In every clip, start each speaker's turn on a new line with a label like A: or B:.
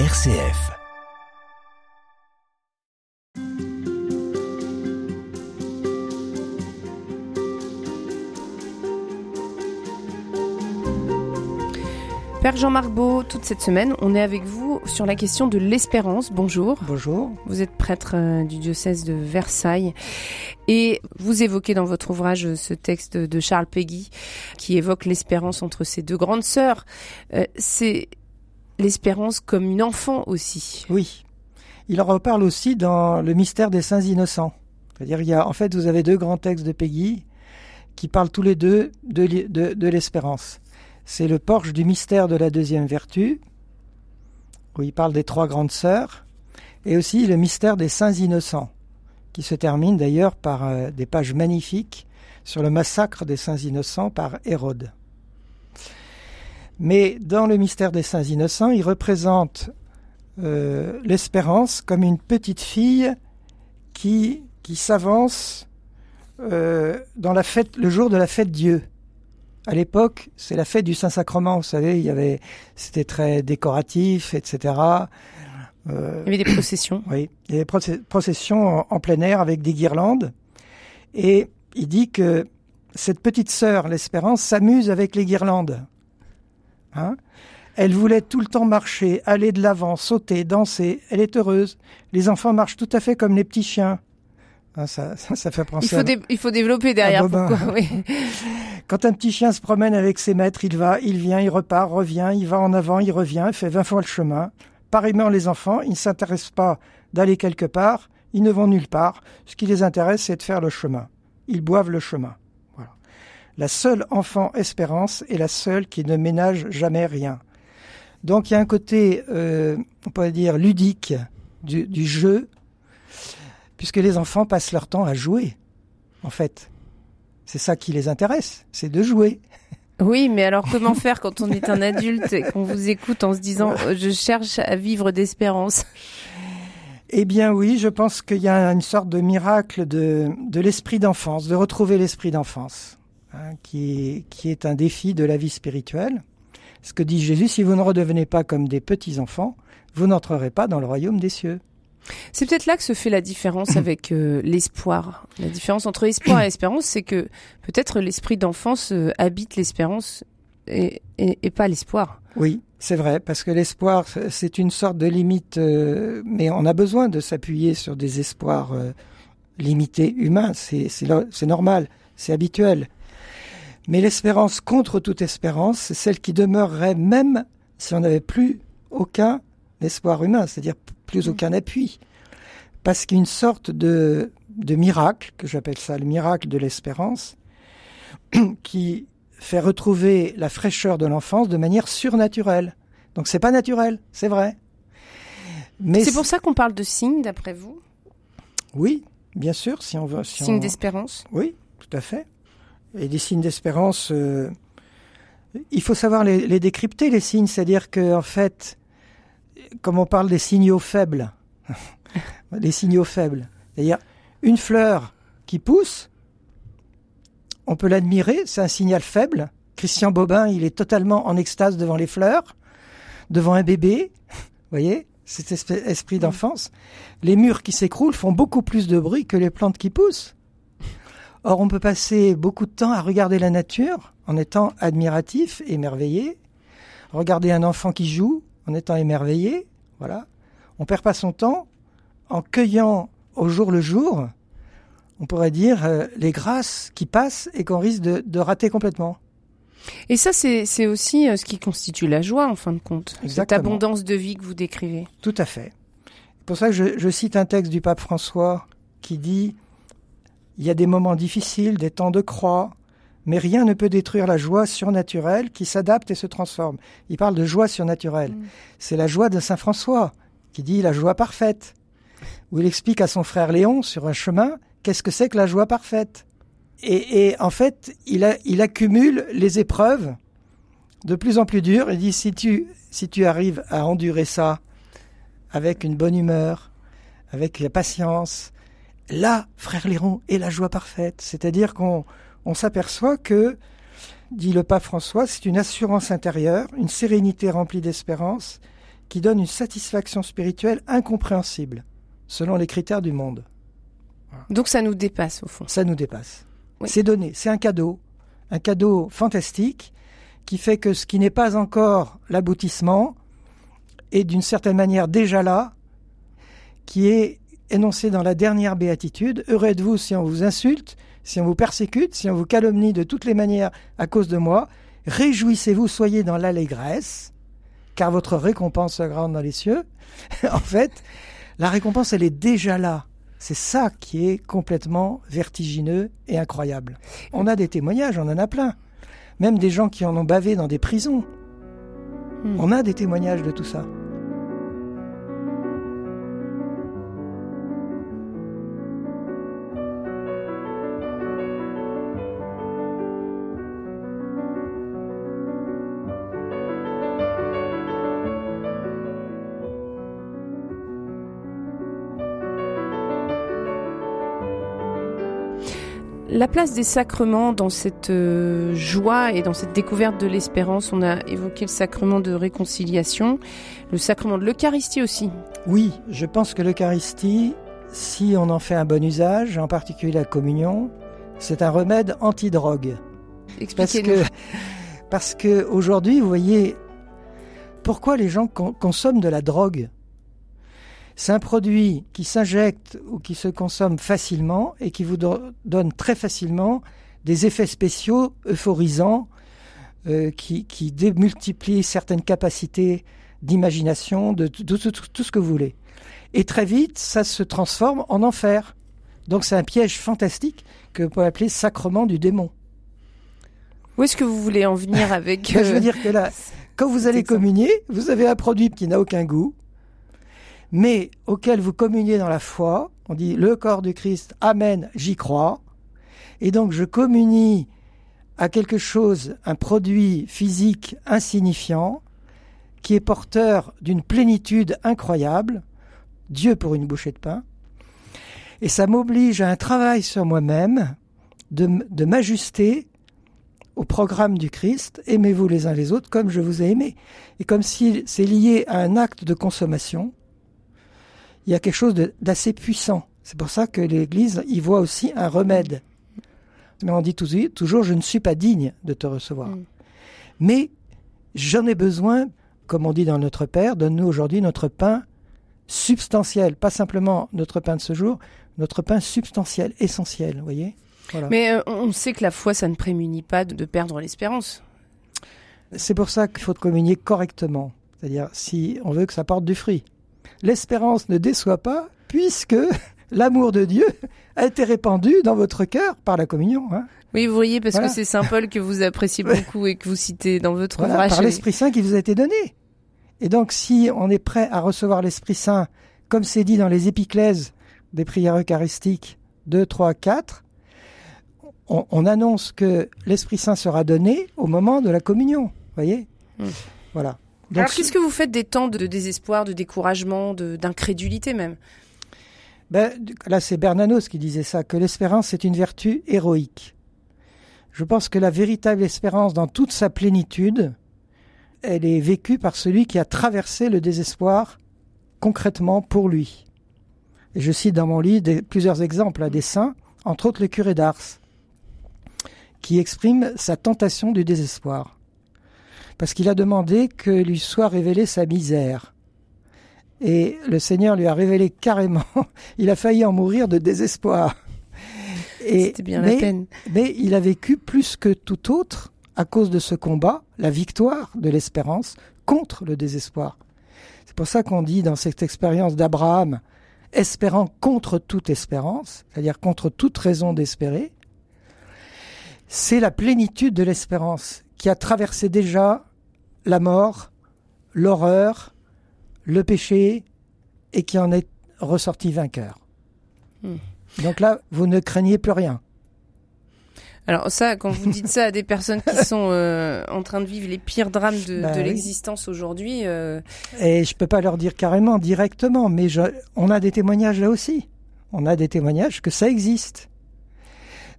A: RCF.
B: Père Jean-Marc Beau, toute cette semaine, on est avec vous sur la question de l'espérance. Bonjour.
C: Bonjour.
B: Vous êtes prêtre euh, du diocèse de Versailles et vous évoquez dans votre ouvrage ce texte de Charles Péguy qui évoque l'espérance entre ces deux grandes sœurs. Euh, c'est l'espérance comme une enfant aussi.
C: Oui. Il en reparle aussi dans Le mystère des saints innocents. C'est-à-dire, en fait, vous avez deux grands textes de Péguy qui parlent tous les deux de, de, de l'espérance. C'est le porche du mystère de la deuxième vertu, où il parle des trois grandes sœurs, et aussi le mystère des saints innocents, qui se termine d'ailleurs par euh, des pages magnifiques sur le massacre des saints innocents par Hérode. Mais dans le mystère des saints innocents, il représente euh, l'espérance comme une petite fille qui, qui s'avance euh, dans la fête, le jour de la fête Dieu. À l'époque, c'est la fête du Saint-Sacrement, vous savez, il y avait, c'était très décoratif, etc.
B: Euh, il y avait des processions.
C: Oui, il y avait des processions en, en plein air avec des guirlandes. Et il dit que cette petite sœur, l'Espérance, s'amuse avec les guirlandes. Hein elle voulait tout le temps marcher, aller de l'avant, sauter, danser. Elle est heureuse. Les enfants marchent tout à fait comme les petits chiens. Ah, ça, ça, ça, fait penser
B: il faut, il faut développer derrière. Pourquoi oui.
C: Quand un petit chien se promène avec ses maîtres, il va, il vient, il repart, revient, il va en avant, il revient, il fait 20 fois le chemin. Pareillement, les enfants, ils ne s'intéressent pas d'aller quelque part, ils ne vont nulle part. Ce qui les intéresse, c'est de faire le chemin. Ils boivent le chemin. La seule enfant espérance est la seule qui ne ménage jamais rien. Donc il y a un côté, euh, on pourrait dire, ludique du, du jeu, puisque les enfants passent leur temps à jouer, en fait. C'est ça qui les intéresse, c'est de jouer.
B: Oui, mais alors comment faire quand on est un adulte et qu'on vous écoute en se disant je cherche à vivre d'espérance?
C: Eh bien oui, je pense qu'il y a une sorte de miracle de, de l'esprit d'enfance, de retrouver l'esprit d'enfance, hein, qui, qui est un défi de la vie spirituelle. Ce que dit Jésus, si vous ne redevenez pas comme des petits-enfants, vous n'entrerez pas dans le royaume des cieux.
B: C'est peut-être là que se fait la différence avec euh, l'espoir. La différence entre espoir et espérance, c'est que peut-être l'esprit d'enfance euh, habite l'espérance et, et, et, pas l'espoir.
C: Oui, c'est vrai, parce que l'espoir, c'est une sorte de limite, euh, mais on a besoin de s'appuyer sur des espoirs limités humains, c'est normal, c'est habituel. Mais l'espérance contre toute espérance, c'est celle qui demeurerait même si on n'avait plus aucun espoir humain, c'est-à-dire plus aucun appui. Parce qu'il y a une sorte de, de miracle, que j'appelle ça le miracle de l'espérance, qui fait retrouver la fraîcheur de l'enfance de manière surnaturelle. Donc c'est pas naturel, c'est vrai.
B: Mais c'est pour ça qu'on parle de signes, d'après vous?
C: Oui, bien sûr, si on veut. Si
B: signes
C: on...
B: d'espérance?
C: Oui, tout à fait. Et des signes d'espérance, euh, il faut savoir les, les décrypter, les signes, c'est-à-dire que en fait, comme on parle des signaux faibles, les signaux faibles, c'est-à-dire une fleur qui pousse, on peut l'admirer, c'est un signal faible. Christian Bobin, il est totalement en extase devant les fleurs, devant un bébé, vous voyez, cet esprit d'enfance. Les murs qui s'écroulent font beaucoup plus de bruit que les plantes qui poussent. Or, on peut passer beaucoup de temps à regarder la nature en étant admiratif, émerveillé, regarder un enfant qui joue, en étant émerveillé, voilà. On perd pas son temps en cueillant au jour le jour, on pourrait dire, euh, les grâces qui passent et qu'on risque de, de, rater complètement.
B: Et ça, c'est aussi euh, ce qui constitue la joie, en fin de compte. Exactement. Cette abondance de vie que vous décrivez.
C: Tout à fait. C'est pour ça que je, je cite un texte du pape François qui dit Il y a des moments difficiles, des temps de croix, mais rien ne peut détruire la joie surnaturelle qui s'adapte et se transforme. Il parle de joie surnaturelle. Mmh. C'est la joie de Saint François qui dit la joie parfaite, où il explique à son frère Léon sur un chemin qu'est-ce que c'est que la joie parfaite? Et, et en fait, il, a, il, accumule les épreuves de plus en plus dures. Il dit si tu, si tu arrives à endurer ça avec une bonne humeur, avec la patience, là, frère Léon, est la joie parfaite. C'est-à-dire qu'on on s'aperçoit que, dit le pape François, c'est une assurance intérieure, une sérénité remplie d'espérance, qui donne une satisfaction spirituelle incompréhensible, selon les critères du monde.
B: Donc ça nous dépasse au fond.
C: Ça nous dépasse. C'est donné, c'est un cadeau, un cadeau fantastique qui fait que ce qui n'est pas encore l'aboutissement est d'une certaine manière déjà là, qui est énoncé dans la dernière béatitude. Heureux êtes-vous si on vous insulte, si on vous persécute, si on vous calomnie de toutes les manières à cause de moi. Réjouissez-vous, soyez dans l'allégresse, car votre récompense est grande dans les cieux. en fait, la récompense, elle est déjà là. C'est ça qui est complètement vertigineux et incroyable. On a des témoignages, on en a plein. Même des gens qui en ont bavé dans des prisons. Hmm. On a des témoignages de tout ça.
B: La place des sacrements dans cette euh, joie et dans cette découverte de l'espérance, on a évoqué le sacrement de réconciliation, le sacrement de l'Eucharistie aussi.
C: Oui, je pense que l'Eucharistie, si on en fait un bon usage, en particulier la communion, c'est un remède anti-drogue.
B: Expliquez-nous.
C: Parce que, parce que aujourd'hui, vous voyez, pourquoi les gens consomment de la drogue? C'est un produit qui s'injecte ou qui se consomme facilement et qui vous donne très facilement des effets spéciaux euphorisants euh, qui, qui, démultiplient certaines capacités d'imagination, de, tout ce que vous voulez. Et très vite, ça se transforme en enfer. Donc c'est un piège fantastique que vous pouvez appeler sacrement du démon.
B: Où est-ce que vous voulez en venir avec
C: Je veux euh, dire que là, quand vous allez communier, vous avez un produit qui n'a aucun goût, mais auquel vous communiez dans la foi. On dit le corps du Christ, Amen, j'y crois. Et donc je communie à quelque chose, un produit physique insignifiant, qui est porteur d'une plénitude incroyable, Dieu pour une bouchée de pain, et ça m'oblige à un travail sur moi-même, de, de m'ajuster au programme du Christ, aimez-vous les uns les autres comme je vous ai aimé. Et comme si c'est lié à un acte de consommation, il y a quelque chose d'assez puissant. C'est pour ça que l'Église y voit aussi un remède. Mais on dit toujours, je ne suis pas digne de te recevoir. Mm. Mais j'en ai besoin, comme on dit dans Notre Père, donne-nous aujourd'hui notre pain substantiel, pas simplement notre pain de ce jour, notre pain substantiel, essentiel, vous voyez?
B: Mais euh, on sait que la foi, ça ne prémunit pas de, de perdre l'espérance.
C: C'est pour ça qu'il faut communier correctement, c'est-à-dire si on veut que ça porte du fruit l'espérance ne déçoit pas, puisque l'amour de Dieu a été répandu dans votre cœur par la communion. Hein.
B: Oui, vous voyez, parce que c'est Saint Paul que vous appréciez beaucoup et que vous citez dans votre ouvrage.
C: Par l'Esprit Saint qui vous a été donné. Et donc, si on est prêt à recevoir l'Esprit Saint, comme c'est dit dans les épiclèses des prières eucharistiques 2, 3, 4, on, annonce que l'Esprit Saint sera donné au moment de la communion. voyez? Hmm. Voilà.
B: Alors qu'est-ce que vous faites des temps de désespoir, de découragement, d'incrédulité même?
C: Ben, Là, c'est Bernanos qui disait ça, que l'espérance est une vertu héroïque. Je pense que la véritable espérance dans toute sa plénitude, elle est vécue par celui qui a traversé le désespoir concrètement pour lui. Et je cite dans mon livre plusieurs exemples à des saints, entre autres le curé d'Ars, qui exprime sa tentation du désespoir parce qu'il a demandé que lui soit révélée sa misère. Et le Seigneur lui a révélé carrément, il a failli en mourir de désespoir.
B: C'était bien la peine.
C: Mais il a vécu plus que tout autre, à cause de ce combat, la victoire de l'espérance contre le désespoir. C'est pour ça qu'on dit dans cette expérience d'Abraham, espérant contre toute espérance, c'est-à-dire contre toute raison d'espérer, c'est la plénitude de l'espérance qui a traversé déjà la mort, l'horreur, le péché, et qui en est ressorti vainqueur. Hmm. Donc là, vous ne craignez plus rien.
B: Alors ça, quand vous dites ça à des personnes qui sont euh, en train de vivre les pires drames de, bah l'existence aujourd'hui, euh,
C: et je peux pas leur dire carrément directement, mais on a des témoignages là aussi. On a des témoignages que ça existe.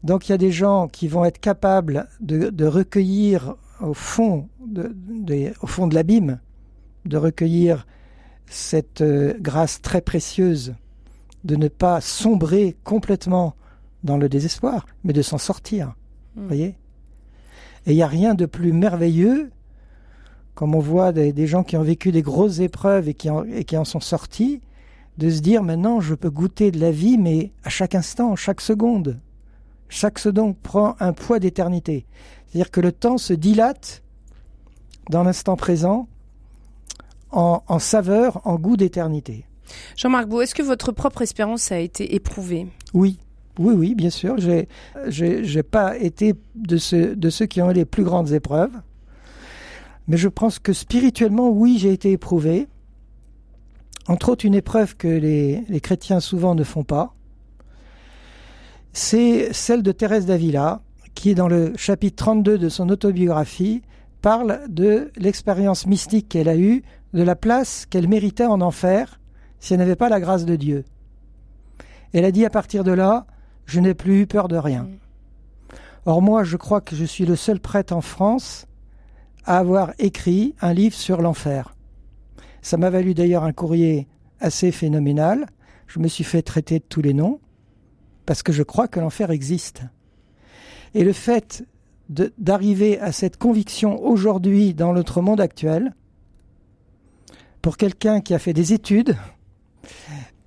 C: Donc il y a des gens qui vont être capables de, recueillir au fond de, au fond de l'abîme, de recueillir cette euh, grâce très précieuse de ne pas sombrer complètement dans le désespoir, mais de s'en sortir.
B: Mm.
C: voyez Et il n'y a rien de plus merveilleux, comme on voit des, des gens qui ont vécu des grosses épreuves et qui, en, et qui en sont sortis, de se dire maintenant je peux goûter de la vie, mais à chaque instant, chaque seconde. Chaque seconde prend un poids d'éternité. C'est-à-dire que le temps se dilate dans l'instant présent en, en saveur, en goût d'éternité.
B: Jean-Marc Beau, est-ce que votre propre espérance a été éprouvée?
C: Oui, oui, oui, bien sûr. J'ai, j'ai, j'ai pas été de, ceux de ceux qui ont eu les plus grandes épreuves, mais je pense que spirituellement, oui, j'ai été éprouvé. Entre autres, une épreuve que les, les chrétiens souvent ne font pas, c'est celle de Thérèse d'Avila, qui dans le chapitre 32 de son autobiographie parle de l'expérience mystique qu'elle a eue, de la place qu'elle méritait en enfer si elle n'avait pas la grâce de Dieu. Elle a dit à partir de là, je n'ai plus eu peur de rien. Or moi, je crois que je suis le seul prêtre en France à avoir écrit un livre sur l'enfer. Ça m'a valu d'ailleurs un courrier assez phénoménal. Je me suis fait traiter de tous les noms parce que je crois que l'enfer existe. Et le fait d'arriver à cette conviction aujourd'hui dans notre monde actuel, pour quelqu'un qui a fait des études,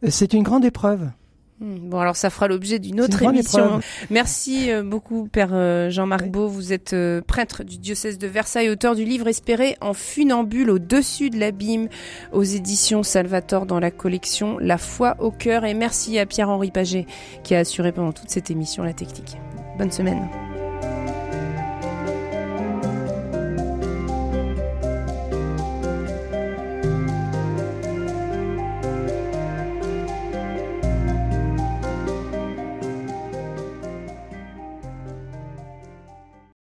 C: c'est une grande épreuve.
B: Hmm, Bon, alors ça fera l'objet d'une autre émission.
C: épreuve.
B: Merci euh, beaucoup, Père euh, Jean-Marc
C: Oui.
B: Beau. Vous êtes euh, prêtre du diocèse de Versailles, auteur du livre Espérer en funambule au-dessus de l'abîme aux éditions Salvator dans la collection La foi au cœur. Et merci à Pierre-Henri Paget qui a assuré pendant toute cette émission la technique. Bonne semaine.